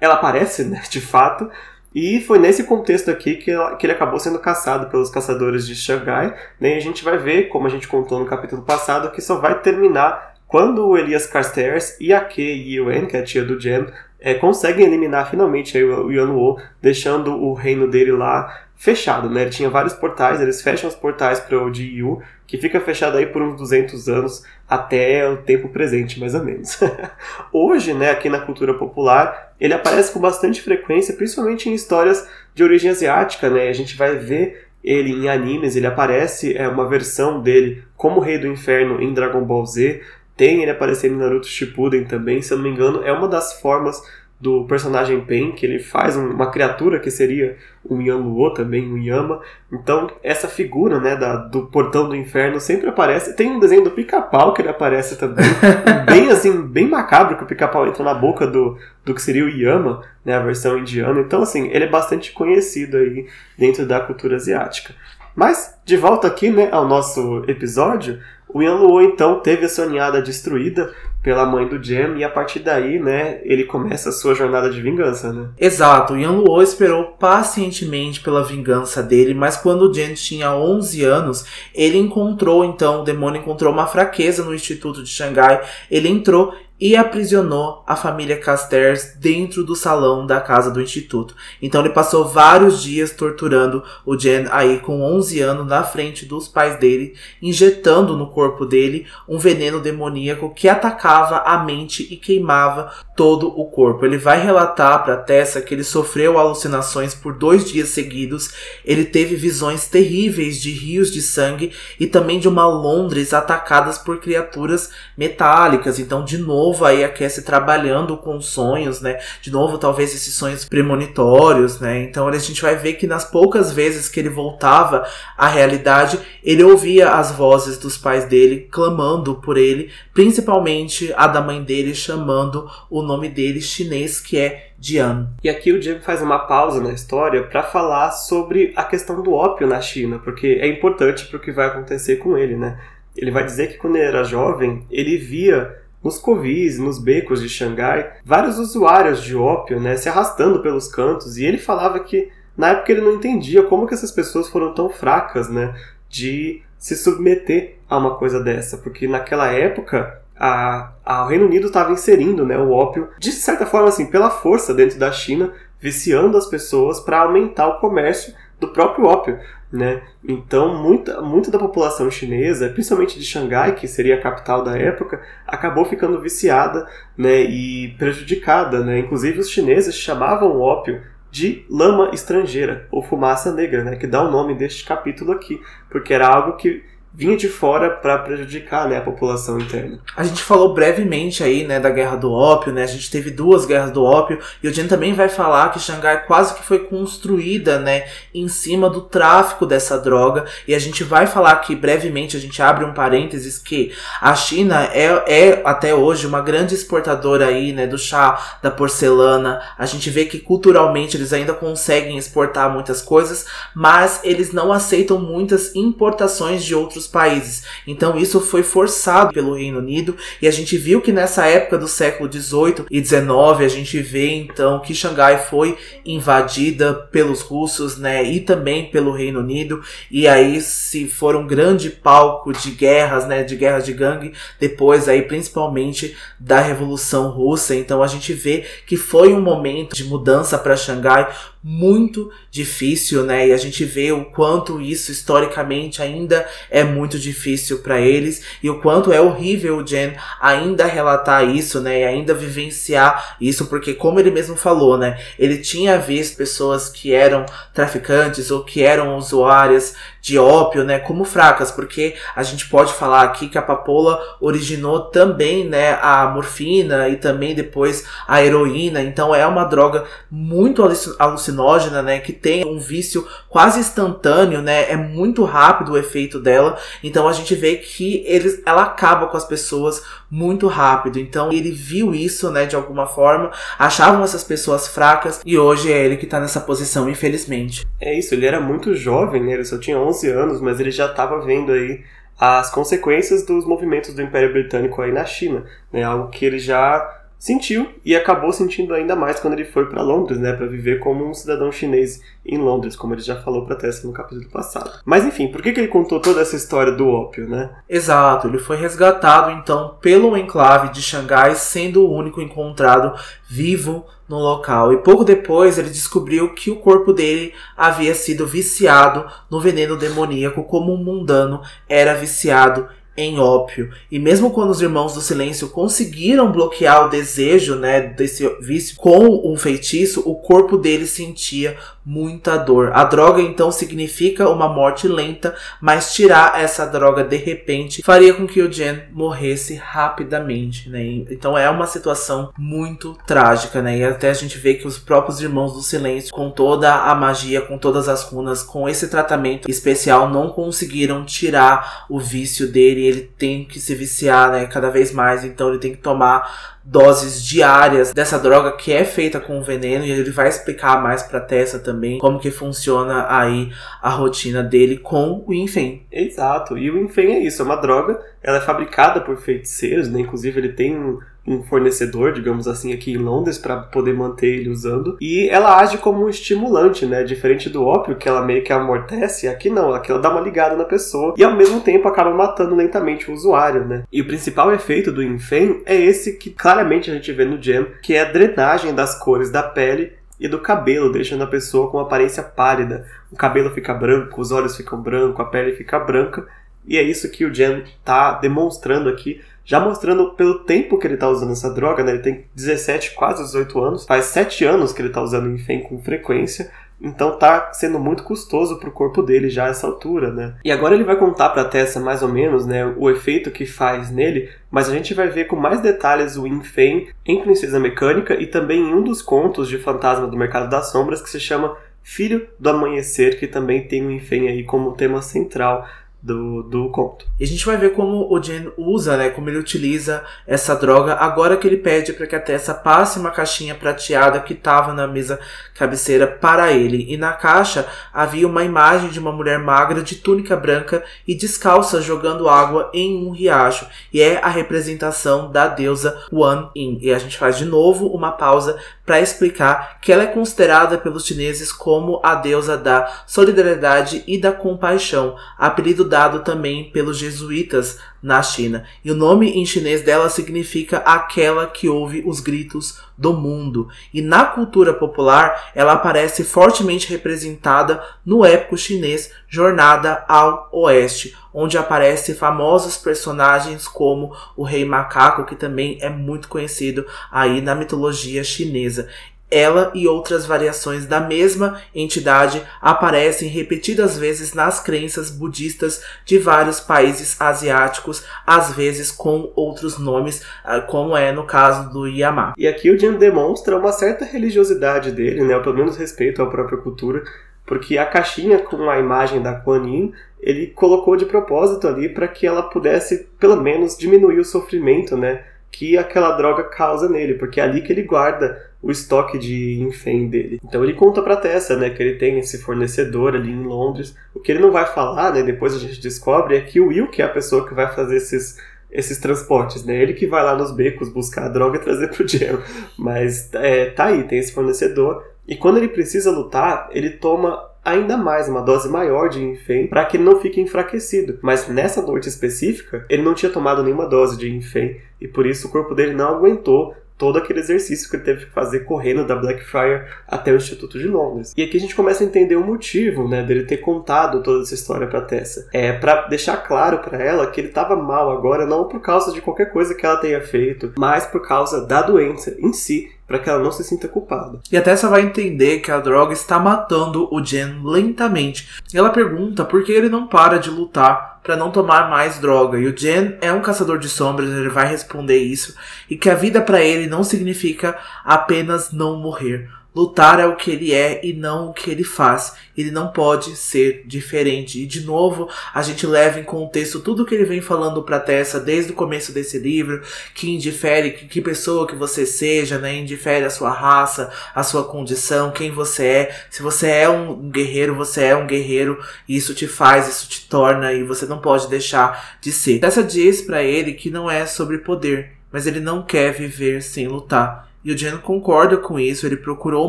S2: ela aparece, né, de fato, e foi nesse contexto aqui que, que ele acabou sendo caçado pelos caçadores de Xangai. Né? E a gente vai ver, como a gente contou no capítulo passado, que só vai terminar quando o Elias Carstairs e a Kei Yuen, que é a tia do Jen, é, conseguem eliminar finalmente o Yuan deixando o reino dele lá fechado, né? Ele tinha vários portais, eles fecham os portais para o Jiyu, que fica fechado aí por uns 200 anos até o tempo presente, mais ou menos. Hoje, né, aqui na cultura popular, ele aparece com bastante frequência, principalmente em histórias de origem asiática, né? A gente vai ver ele em animes, ele aparece, é uma versão dele como Rei do Inferno em Dragon Ball Z, tem ele aparecendo em Naruto Shippuden também, se eu não me engano, é uma das formas do personagem Pen, que ele faz uma criatura que seria um Yanluo também, um Yama. Então, essa figura, né, da, do portão do inferno sempre aparece. Tem um desenho do pica-pau que ele aparece também, bem assim, bem macabro, que o pica-pau entra na boca do, do que seria o Yama, né, a versão indiana. Então, assim, ele é bastante conhecido aí dentro da cultura asiática. Mas, de volta aqui, né, ao nosso episódio, O Yan Luo então teve a sua ninhada destruída pela mãe do Jam e a partir daí, né, ele começa a sua jornada de vingança, né?
S1: Exato, Yan Luo esperou pacientemente pela vingança dele, mas quando o Jen tinha 11 anos, ele encontrou então, o demônio encontrou uma fraqueza no Instituto de Xangai, ele entrou e aprisionou a família Casters dentro do salão da casa do instituto. Então ele passou vários dias torturando o Jen aí com 11 anos na frente dos pais dele, injetando no corpo dele um veneno demoníaco que atacava a mente e queimava todo o corpo. Ele vai relatar para Tessa que ele sofreu alucinações por dois dias seguidos. Ele teve visões terríveis de rios de sangue e também de uma Londres atacadas por criaturas metálicas. Então, de novo novo aí a Cassie trabalhando com sonhos, né? De novo, talvez esses sonhos premonitórios, né? Então a gente vai ver que nas poucas vezes que ele voltava à realidade, ele ouvia as vozes dos pais dele clamando por ele, principalmente a da mãe dele chamando o nome dele chinês, que é Jian.
S2: E aqui o Diego faz uma pausa na história para falar sobre a questão do ópio na China, porque é importante para o que vai acontecer com ele, né? Ele vai dizer que quando ele era jovem, ele via nos covis, nos becos de Xangai, vários usuários de ópio né, se arrastando pelos cantos, e ele falava que na época ele não entendia como que essas pessoas foram tão fracas né, de se submeter a uma coisa dessa, porque naquela época a, a, o Reino Unido estava inserindo né, o ópio, de certa forma, assim, pela força dentro da China, viciando as pessoas para aumentar o comércio do próprio ópio. Né? Então, muita, muita da população chinesa, principalmente de Xangai, que seria a capital da época, acabou ficando viciada né, e prejudicada. Né? Inclusive, os chineses chamavam o ópio de lama estrangeira, ou fumaça negra, né, que dá o nome deste capítulo aqui, porque era algo que vinha de fora para prejudicar né, a população interna.
S1: A gente falou brevemente aí né, da guerra do ópio, né? A gente teve duas guerras do ópio e o Jen também vai falar que Xangai quase que foi construída, né, em cima do tráfico dessa droga. E a gente vai falar que brevemente a gente abre um parênteses que a China é, é até hoje uma grande exportadora aí, né, do chá, da porcelana. A gente vê que culturalmente eles ainda conseguem exportar muitas coisas, mas eles não aceitam muitas importações de outros outros países. Então isso foi forçado pelo Reino Unido e a gente viu que nessa época do século 18 e 19 a gente vê então que Xangai foi invadida pelos russos, né, e também pelo Reino Unido e aí se for um grande palco de guerras, né, de guerras de gangue, depois aí principalmente da Revolução Russa. Então a gente vê que foi um momento de mudança para Xangai muito difícil, né? E a gente vê o quanto isso historicamente ainda é muito difícil para eles e o quanto é horrível o Jen ainda relatar isso, né? E ainda vivenciar isso, porque como ele mesmo falou, né? Ele tinha visto pessoas que eram traficantes ou que eram usuárias de ópio, né, como fracas, porque a gente pode falar aqui que a papoula originou também, né, a morfina e também depois a heroína, então é uma droga muito alucinógena, né, que tem um vício quase instantâneo, né, é muito rápido o efeito dela, então a gente vê que eles, ela acaba com as pessoas muito rápido, então ele viu isso, né, de alguma forma, achavam essas pessoas fracas e hoje é ele que tá nessa posição, infelizmente.
S2: É isso, ele era muito jovem, né, ele só tinha 11 anos, mas ele já estava vendo aí as consequências dos movimentos do Império Britânico aí na China, né? Algo que ele já sentiu e acabou sentindo ainda mais quando ele foi para Londres, né, para viver como um cidadão chinês em Londres, como ele já falou para Tessa no capítulo passado. Mas enfim, por que, que ele contou toda essa história do ópio, né?
S1: Exato, ele foi resgatado então pelo enclave de Xangai, sendo o único encontrado vivo no local. E pouco depois ele descobriu que o corpo dele havia sido viciado no veneno demoníaco, como um mundano era viciado em ópio. E mesmo quando os irmãos do silêncio conseguiram bloquear o desejo, né, desse vício com um feitiço, o corpo dele sentia muita dor. A droga então significa uma morte lenta, mas tirar essa droga de repente faria com que o Jen morresse rapidamente, né? Então é uma situação muito trágica, né? E até a gente vê que os próprios irmãos do silêncio, com toda a magia, com todas as runas, com esse tratamento especial, não conseguiram tirar o vício dele. Ele tem que se viciar, né? Cada vez mais, então ele tem que tomar doses diárias dessa droga que é feita com veneno e ele vai explicar mais para Tessa também, como que funciona aí a rotina dele com o Infen.
S2: Exato, e o Infen é isso, é uma droga, ela é fabricada por feiticeiros, né? Inclusive ele tem um, um fornecedor, digamos assim, aqui em Londres para poder manter ele usando. E ela age como um estimulante, né? Diferente do ópio, que ela meio que amortece, aqui não, aqui ela dá uma ligada na pessoa e ao mesmo tempo acaba matando lentamente o usuário, né? E o principal efeito do Infen é esse que claramente a gente vê no Gem, que é a drenagem das cores da pele e do cabelo, deixando a pessoa com aparência pálida. O cabelo fica branco, os olhos ficam brancos, a pele fica branca. E é isso que o Jen tá demonstrando aqui, já mostrando pelo tempo que ele tá usando essa droga, né? Ele tem 17, quase 18 anos, faz 7 anos que ele tá usando Infen com frequência, então tá sendo muito custoso pro corpo dele já essa altura, né? E agora ele vai contar pra Tessa mais ou menos, né, o efeito que faz nele, mas a gente vai ver com mais detalhes o Infen em Princesa Mecânica e também em um dos contos de fantasma do Mercado das Sombras que se chama Filho do Amanhecer, que também tem o Infen aí como tema central do, do conto.
S1: E a gente vai ver como o Jen usa, né, como ele utiliza essa droga agora que ele pede para que a Tessa passe uma caixinha prateada que estava na mesa cabeceira para ele. E na caixa havia uma imagem de uma mulher magra de túnica branca e descalça jogando água em um riacho. E é a representação da deusa Wan Yin. E a gente faz de novo uma pausa para explicar que ela é considerada pelos chineses como a deusa da solidariedade e da compaixão, apelido dado também pelos jesuítas na China. E o nome em chinês dela significa aquela que ouve os gritos do mundo. E na cultura popular, ela aparece fortemente representada no épico chinês Jornada ao Oeste, onde aparecem famosos personagens como o Rei Macaco, que também é muito conhecido aí na mitologia chinesa. Ela e outras variações da mesma entidade aparecem repetidas vezes nas crenças budistas de vários países asiáticos, às vezes com outros nomes, ah, como é no caso do Yama.
S2: E aqui o Jin demonstra uma certa religiosidade dele, né, ou pelo menos respeito à própria cultura, porque a caixinha com a imagem da Kuan Yin, ele colocou de propósito ali para que ela pudesse pelo menos diminuir o sofrimento, né, que aquela droga causa nele, porque é ali que ele guarda o estoque de Infen dele. Então ele conta pra Tessa, né, que ele tem esse fornecedor ali em Londres. O que ele não vai falar, né, depois a gente descobre, é que o Will que é a pessoa que vai fazer esses esses transportes, né? Ele que vai lá nos becos buscar a droga e trazer pro Gem. Mas é, tá aí, tem esse fornecedor. E quando ele precisa lutar, ele toma ainda mais, uma dose maior de Infen, para que ele não fique enfraquecido. Mas nessa noite específica, ele não tinha tomado nenhuma dose de Infen e por isso o corpo dele não aguentou todo aquele exercício que ele teve que fazer correndo da Blackfriar até o Instituto de Londres. E aqui a gente começa a entender o motivo, né, dele ter contado toda essa história para Tessa. É para deixar claro para ela que ele estava mal agora não por causa de qualquer coisa que ela tenha feito, mas por causa da doença em si para que ela não se sinta culpada.
S1: E a Tessa vai entender que a droga está matando o Jen lentamente. E ela pergunta por que ele não para de lutar para não tomar mais droga. E o Jen é um caçador de sombras, ele vai responder isso e que a vida para ele não significa apenas não morrer. Lutar é o que ele é e não o que ele faz. Ele não pode ser diferente. E de novo, a gente leva em contexto tudo que ele vem falando para Tessa desde o começo desse livro, que indifere que, que pessoa que você seja, né? Indifere a sua raça, a sua condição, quem você é. Se você é um guerreiro, você é um guerreiro. E isso te faz, isso te torna e você não pode deixar de ser. Tessa diz para ele que não é sobre poder, mas ele não quer viver sem lutar. E o Jen concorda com isso, ele procurou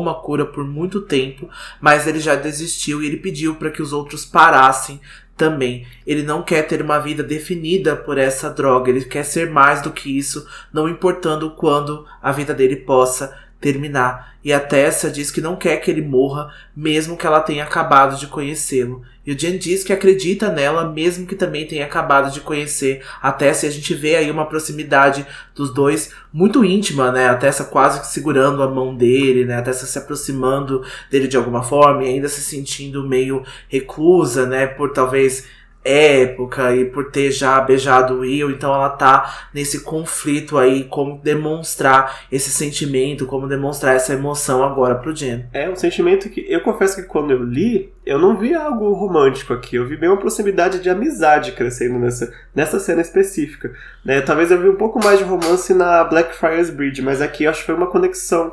S1: uma cura por muito tempo, mas ele já desistiu e ele pediu para que os outros parassem também. Ele não quer ter uma vida definida por essa droga, ele quer ser mais do que isso, não importando quando a vida dele possa terminar. E a Tessa diz que não quer que ele morra, mesmo que ela tenha acabado de conhecê-lo. E o Jen diz que acredita nela, mesmo que também tenha acabado de conhecer a Tessa. E a gente vê aí uma proximidade dos dois muito íntima, né? A Tessa quase segurando a mão dele, né? A Tessa se aproximando dele de alguma forma e ainda se sentindo meio reclusa, né? Por talvez época e por ter já beijado o Will, então ela tá nesse conflito aí, como demonstrar esse sentimento, como demonstrar essa emoção agora pro Jen.
S2: É um sentimento que eu confesso que quando eu li, eu não vi algo romântico aqui, eu vi bem uma proximidade de amizade crescendo nessa, nessa cena específica. Né? Talvez eu vi um pouco mais de romance na Blackfriars Bridge, mas aqui eu acho que foi uma conexão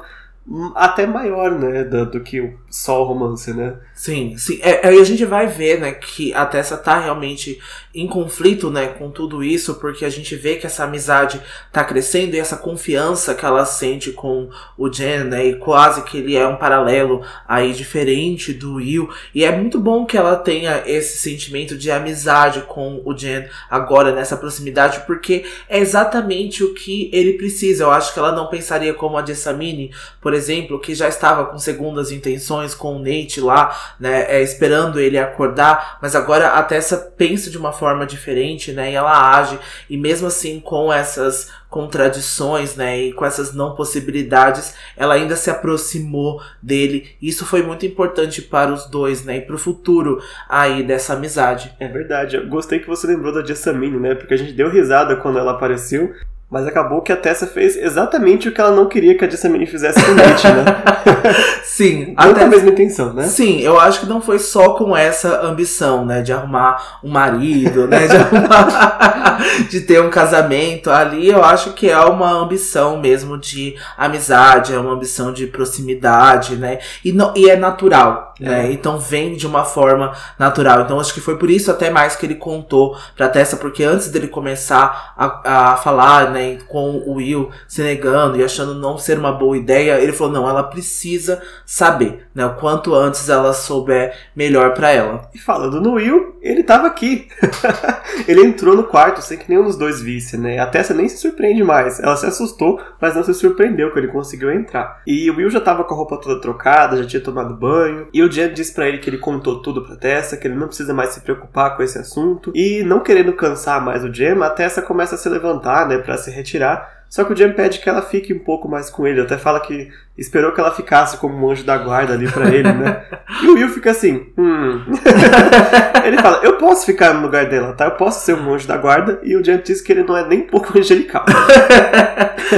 S2: até maior, né, do, do que só o romance, né?
S1: Sim, sim. É, aí a gente vai ver, né, que a Tessa tá realmente em conflito, né, com tudo isso, porque a gente vê que essa amizade tá crescendo e essa confiança que ela sente com o Jen, né, e quase que ele é um paralelo aí diferente do Will. E é muito bom que ela tenha esse sentimento de amizade com o Jen agora nessa proximidade, porque é exatamente o que ele precisa. Eu acho que ela não pensaria como a Jessamine, por exemplo, que já estava com segundas intenções com o Nate lá, né, é, esperando ele acordar, mas agora a Tessa pensa de uma forma diferente, né, e ela age, e mesmo assim com essas contradições, né, e com essas não possibilidades, ela ainda se aproximou dele. Isso foi muito importante para os dois, né, e para o futuro aí dessa amizade.
S2: É verdade. Eu gostei que você lembrou da Jessamine, né, porque a gente deu risada quando ela apareceu, mas acabou que a Tessa fez exatamente o que ela não queria que a Jessamine fizesse com o Nate, né?
S1: Sim.
S2: Até a mesma intenção, né?
S1: Sim, eu acho que não foi só com essa ambição, né? De arrumar um marido, né? De arrumar... de ter um casamento ali. Eu acho que é uma ambição mesmo de amizade, é uma ambição de proximidade, né? E, não, e é natural, é. né? Então vem de uma forma natural. Então acho que foi por isso até mais que ele contou pra Tessa, porque antes dele começar a, a falar, né? Né, com o Will se negando e achando não ser uma boa ideia, ele falou: não, ela precisa saber, né, o quanto antes ela souber, melhor para ela.
S2: E falando no Will, ele tava aqui. ele entrou no quarto sem que nenhum dos dois visse, né? A Tessa nem se surpreende mais. Ela se assustou, mas não se surpreendeu que ele conseguiu entrar. E o Will já tava com a roupa toda trocada, já tinha tomado banho. E o Jen disse para ele que ele contou tudo pra Tessa, que ele não precisa mais se preocupar com esse assunto. E não querendo cansar mais o Jen, a Tessa começa a se levantar, né, para se retirar. Só que o Jam pede que ela fique um pouco mais com ele. Até fala que esperou que ela ficasse como um anjo da guarda ali para ele, né? E o Will fica assim, hum. ele fala, eu posso ficar no lugar dela, tá? Eu posso ser um anjo da guarda. E o Jam diz que ele não é nem um pouco angelical.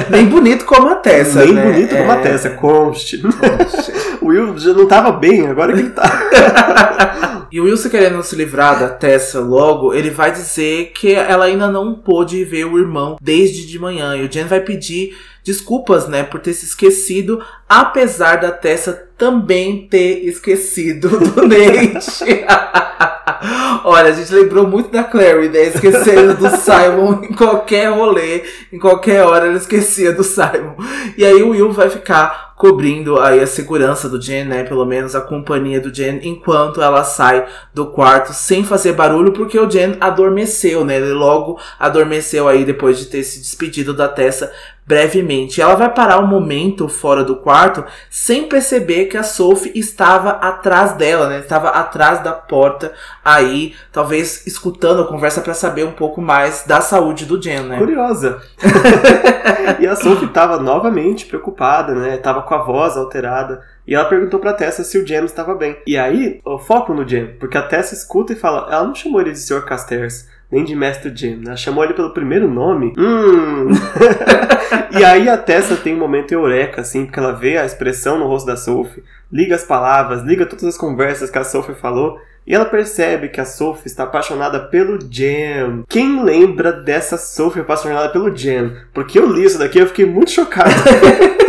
S1: nem bonito como a Tessa,
S2: Nem
S1: né?
S2: bonito como a é. Tessa, conste. o Will já não tava bem, agora que ele tá.
S1: e o Will se querendo se livrar da Tessa logo, ele vai dizer que ela ainda não pôde ver o irmão desde de manhã. E o Jen vai pedir desculpas, né, por ter se esquecido, apesar da Tessa também ter esquecido do Nate. Olha, a gente lembrou muito da Clary, né? Esquecendo do Simon em qualquer rolê, em qualquer hora ela esquecia do Simon. E aí o Will vai ficar cobrindo aí a segurança do Jen, né? Pelo menos a companhia do Jen, enquanto ela sai do quarto sem fazer barulho, porque o Jen adormeceu, né? Ele logo adormeceu aí depois de ter se despedido da Tessa brevemente. Ela vai parar um momento fora do quarto sem perceber que a Sophie estava atrás dela, né? Estava atrás da porta aí, talvez escutando a conversa para saber um pouco mais da saúde do Jen, né?
S2: Curiosa. e a Sophie estava novamente preocupada, né? Tava com a voz alterada. E ela perguntou pra Tessa se o James estava bem. E aí, o foco no James, porque a Tessa escuta e fala: ela não chamou ele de Sr. Casters nem de Jim, né? Ela chamou ele pelo primeiro nome. Hum! e aí a Tessa tem um momento eureka, assim, porque ela vê a expressão no rosto da Sophie, liga as palavras, liga todas as conversas que a Sophie falou, e ela percebe que a Sophie está apaixonada pelo Jam. Quem lembra dessa Sophie apaixonada pelo Jam? Porque eu li isso daqui e eu fiquei muito chocado.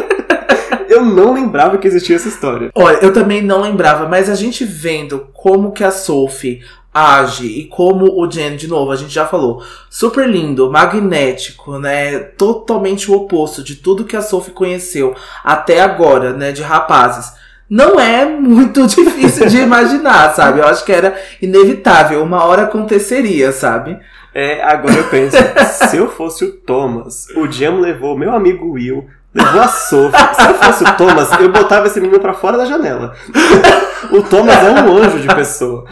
S2: eu não lembrava que existia essa história.
S1: Olha, eu também não lembrava, mas a gente vendo como que a Sophie age e como o Jen, de novo, a gente já falou, super lindo, magnético, né? Totalmente o oposto de tudo que a Sophie conheceu até agora, né? De rapazes. Não é muito difícil de imaginar, sabe? Eu acho que era inevitável, uma hora aconteceria, sabe?
S2: É, agora eu penso, se eu fosse o Thomas, o Jam levou meu amigo Will Levou a Sophie. Se eu fosse o Thomas, eu botava esse menino pra fora da janela. o Thomas é um anjo de pessoa.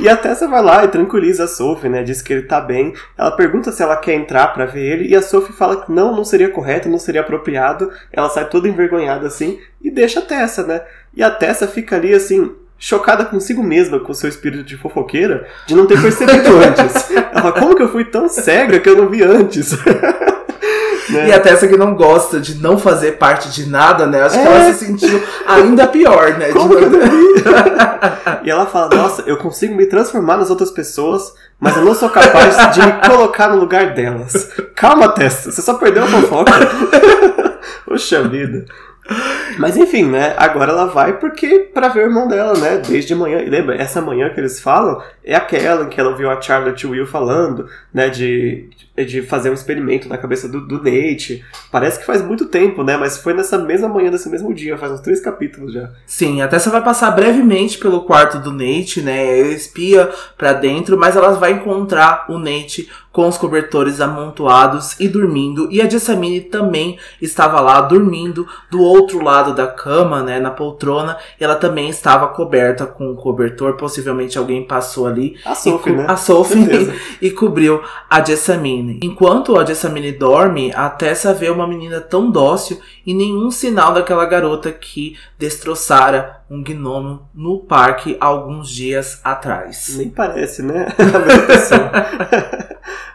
S2: e a Tessa vai lá e tranquiliza a Sophie, né? Diz que ele tá bem. Ela pergunta se ela quer entrar para ver ele. E a Sophie fala que não, não seria correto, não seria apropriado. Ela sai toda envergonhada assim e deixa a Tessa, né? E a Tessa fica ali assim, chocada consigo mesma, com seu espírito de fofoqueira, de não ter percebido antes. Ela fala, como que eu fui tão cega que eu não vi antes?
S1: Né? E a Tessa que não gosta de não fazer parte de nada, né? Acho é. que ela é. se sentiu ainda pior, né?
S2: Como de... e ela fala, nossa, eu consigo me transformar nas outras pessoas, mas eu não sou capaz de me colocar no lugar delas. Calma, Tessa, você só perdeu a fofoca. Poxa vida. Mas enfim, né? Agora ela vai porque para ver o irmão dela, né? Desde manhã. E lembra, essa manhã que eles falam é aquela em que ela ouviu a Charlotte Will falando, né? De, de fazer um experimento na cabeça do, do Nate. Parece que faz muito tempo, né? Mas foi nessa mesma manhã desse mesmo dia, faz uns três capítulos já.
S1: Sim, até você vai passar brevemente pelo quarto do Nate, né? Ele espia pra dentro, mas ela vai encontrar o Nate com os cobertores amontoados e dormindo. E a Jessamine também estava lá dormindo do outro lado da cama, né, na poltrona. E ela também estava coberta com o cobertor. Possivelmente alguém passou ali.
S2: A Sophie, né?
S1: A Sophie e cobriu a Jessamine. Enquanto a Jessamine dorme, a Tessa vê uma menina tão dócil e nenhum sinal daquela garota que destroçara um gnomo no parque alguns dias atrás.
S2: Nem parece, né? A mesma pessoa.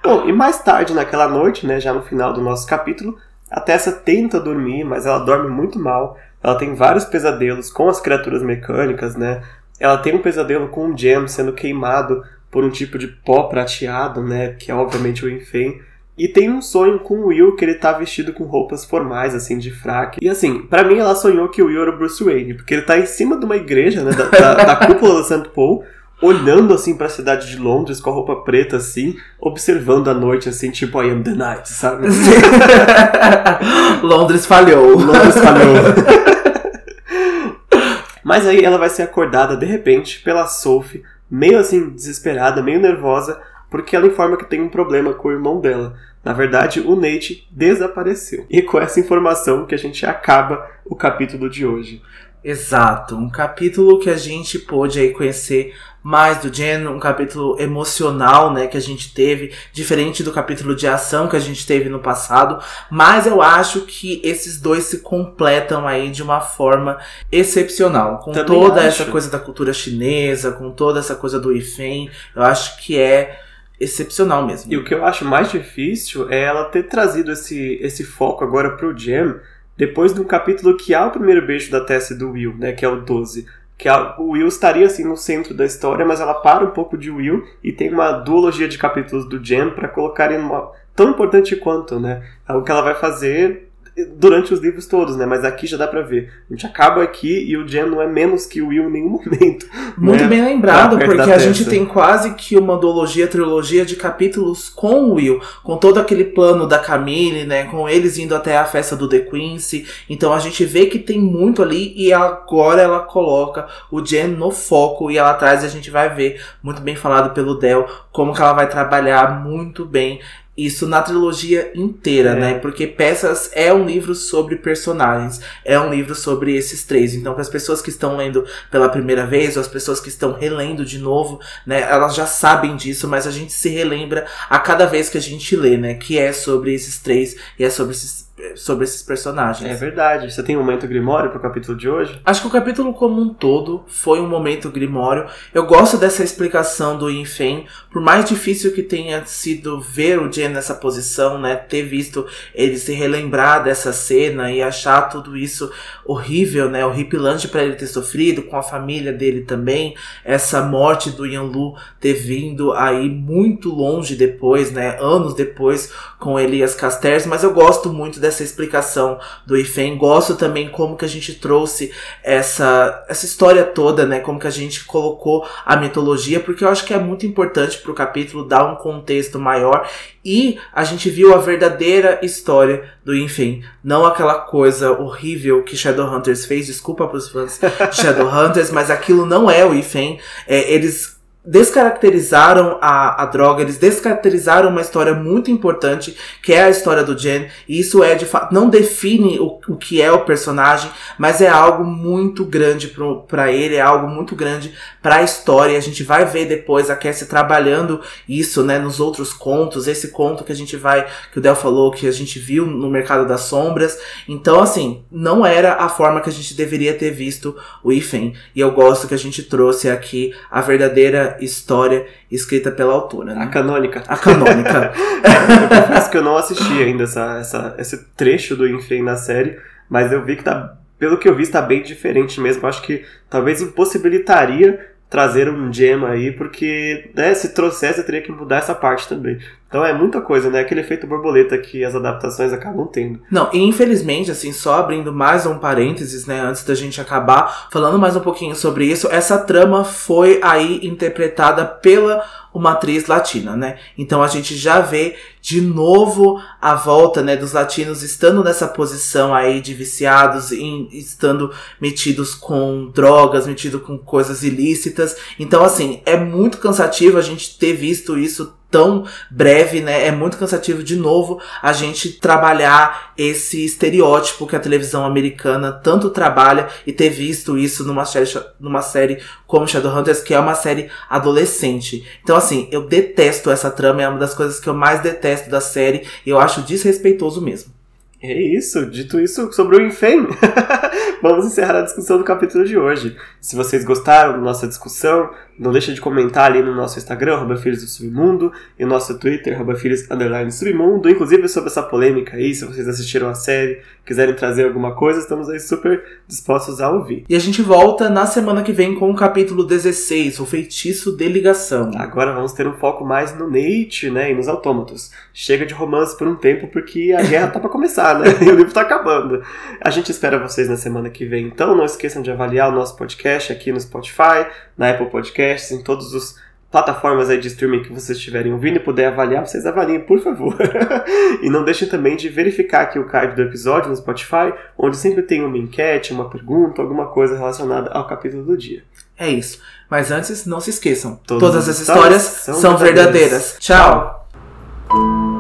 S2: Bom, e mais tarde naquela noite, né, já no final do nosso capítulo, a Tessa tenta dormir, mas ela dorme muito mal. Ela tem vários pesadelos com as criaturas mecânicas, né? Ela tem um pesadelo com o Jam sendo queimado por um tipo de pó prateado, né? Que é obviamente o Infame. E tem um sonho com o Will que ele tá vestido com roupas formais, assim, de fraque. E assim, para mim ela sonhou que o Will era o Bruce Wayne, porque ele tá em cima de uma igreja, né? Da, da, da cúpula do St. Paul olhando assim para a cidade de Londres com a roupa preta assim, observando a noite assim, tipo I am the night, sabe?
S1: Londres falhou.
S2: Londres falhou. Mas aí ela vai ser acordada de repente pela Sophie, meio assim desesperada, meio nervosa, porque ela informa que tem um problema com o irmão dela. Na verdade, o Nate desapareceu. E com essa informação que a gente acaba o capítulo de hoje.
S1: Exato, um capítulo que a gente pôde aí conhecer mais do Jen, um capítulo emocional, né, que a gente teve, diferente do capítulo de ação que a gente teve no passado, mas eu acho que esses dois se completam aí de uma forma excepcional, com Também toda acho. essa coisa da cultura chinesa, com toda essa coisa do Ifen, eu acho que é excepcional mesmo.
S2: E o que eu acho mais difícil é ela ter trazido esse, esse foco agora pro Jen, depois de um capítulo que há o primeiro beijo da Tessa e do Will, né, que é o 12 que a, o Will estaria assim no centro da história, mas ela para um pouco de Will e tem uma duologia de capítulos do Jen para colocar em uma tão importante quanto, né? Algo que ela vai fazer durante os livros todos, né? Mas aqui já dá pra ver. A gente acaba aqui e o Jen não é menos que o Will em nenhum momento.
S1: Muito né? bem lembrado, porque a gente tem quase que uma duologia, trilogia de capítulos com o Will, com todo aquele plano da Camille, né? Com eles indo até a festa do The Quincy. Então a gente vê que tem muito ali e agora ela coloca o Jen no foco e ela traz, a gente vai ver, muito bem falado pelo Del, como que ela vai trabalhar muito bem isso na trilogia inteira, é. né? Porque Peças é um livro sobre personagens, é um livro sobre esses três. Então, para as pessoas que estão lendo pela primeira vez, ou as pessoas que estão relendo de novo, né? Elas já sabem disso, mas a gente se relembra a cada vez que a gente lê, né? Que é sobre esses três e é sobre esses sobre esses personagens.
S2: É verdade. Você tem um momento grimório pro capítulo de hoje?
S1: Acho que o capítulo como um todo foi um momento grimório. Eu gosto dessa explicação do Infen, por mais difícil que tenha sido ver o Jen nessa posição, né, ter visto ele se relembrar dessa cena e achar tudo isso horrível, né, horripilante para ele ter sofrido com a família dele também, essa morte do Yanlu ter vindo aí muito longe depois, né, anos depois com Elias Castells, mas eu gosto muito dessa explicação do Ifen. Gosto também como que a gente trouxe essa, essa história toda, né? Como que a gente colocou a mitologia, porque eu acho que é muito importante para o capítulo dar um contexto maior e a gente viu a verdadeira história do Enfim, não aquela coisa horrível que Shadowhunters fez. Desculpa para os fãs de Shadowhunters, mas aquilo não é o Enfim. É, eles descaracterizaram a, a droga, eles descaracterizaram uma história muito importante, que é a história do Jen, e isso é de fato, não define o, o que é o personagem, mas é algo muito grande para ele, é algo muito grande para a história, a gente vai ver depois a Cassie trabalhando isso, né, nos outros contos, esse conto que a gente vai, que o Del falou, que a gente viu no Mercado das Sombras, então assim, não era a forma que a gente deveria ter visto o Ifen, e eu gosto que a gente trouxe aqui a verdadeira história escrita pela autora. Né?
S2: A canônica.
S1: A canônica.
S2: eu confesso que eu não assisti ainda essa, essa, esse trecho do Enfim na série, mas eu vi que tá. Pelo que eu vi, está bem diferente mesmo. Eu acho que talvez impossibilitaria trazer um gem aí, porque né, se trouxesse, eu teria que mudar essa parte também. Então é muita coisa, né? Aquele efeito borboleta que as adaptações acabam tendo.
S1: Não, e infelizmente, assim, só abrindo mais um parênteses, né, antes da gente acabar falando mais um pouquinho sobre isso, essa trama foi aí interpretada pela uma atriz latina, né? Então a gente já vê de novo a volta, né, dos latinos estando nessa posição aí de viciados, em, estando metidos com drogas, metidos com coisas ilícitas. Então, assim, é muito cansativo a gente ter visto isso tão breve, né? É muito cansativo de novo a gente trabalhar esse estereótipo que a televisão americana tanto trabalha e ter visto isso numa série, numa série como Shadowhunters, que é uma série adolescente. Então, assim, eu detesto essa trama, é uma das coisas que eu mais detesto da série e eu acho desrespeitoso mesmo.
S2: É isso, dito isso sobre o Infame, vamos encerrar a discussão do capítulo de hoje. Se vocês gostaram da nossa discussão, não deixa de comentar ali no nosso Instagram, arroba Filhos do Submundo, e no nosso Twitter, arroba Filhos Underline Submundo, inclusive sobre essa polêmica aí, se vocês assistiram a série, quiserem trazer alguma coisa, estamos aí super dispostos a ouvir.
S1: E a gente volta na semana que vem com o capítulo 16, o feitiço de ligação.
S2: Agora vamos ter um foco mais no Nate, né, e nos autômatos. Chega de romance por um tempo, porque a guerra tá pra começar, né, e o livro tá acabando. A gente espera vocês na semana que vem, então não esqueçam de avaliar o nosso podcast aqui no Spotify, na Apple Podcasts, em todas as plataformas aí de streaming que vocês estiverem ouvindo e puder avaliar, vocês avaliem, por favor. e não deixem também de verificar aqui o card do episódio no Spotify, onde sempre tem uma enquete, uma pergunta, alguma coisa relacionada ao capítulo do dia.
S1: É isso. Mas antes, não se esqueçam, todas, todas as histórias, histórias são verdadeiras. verdadeiras. Tchau!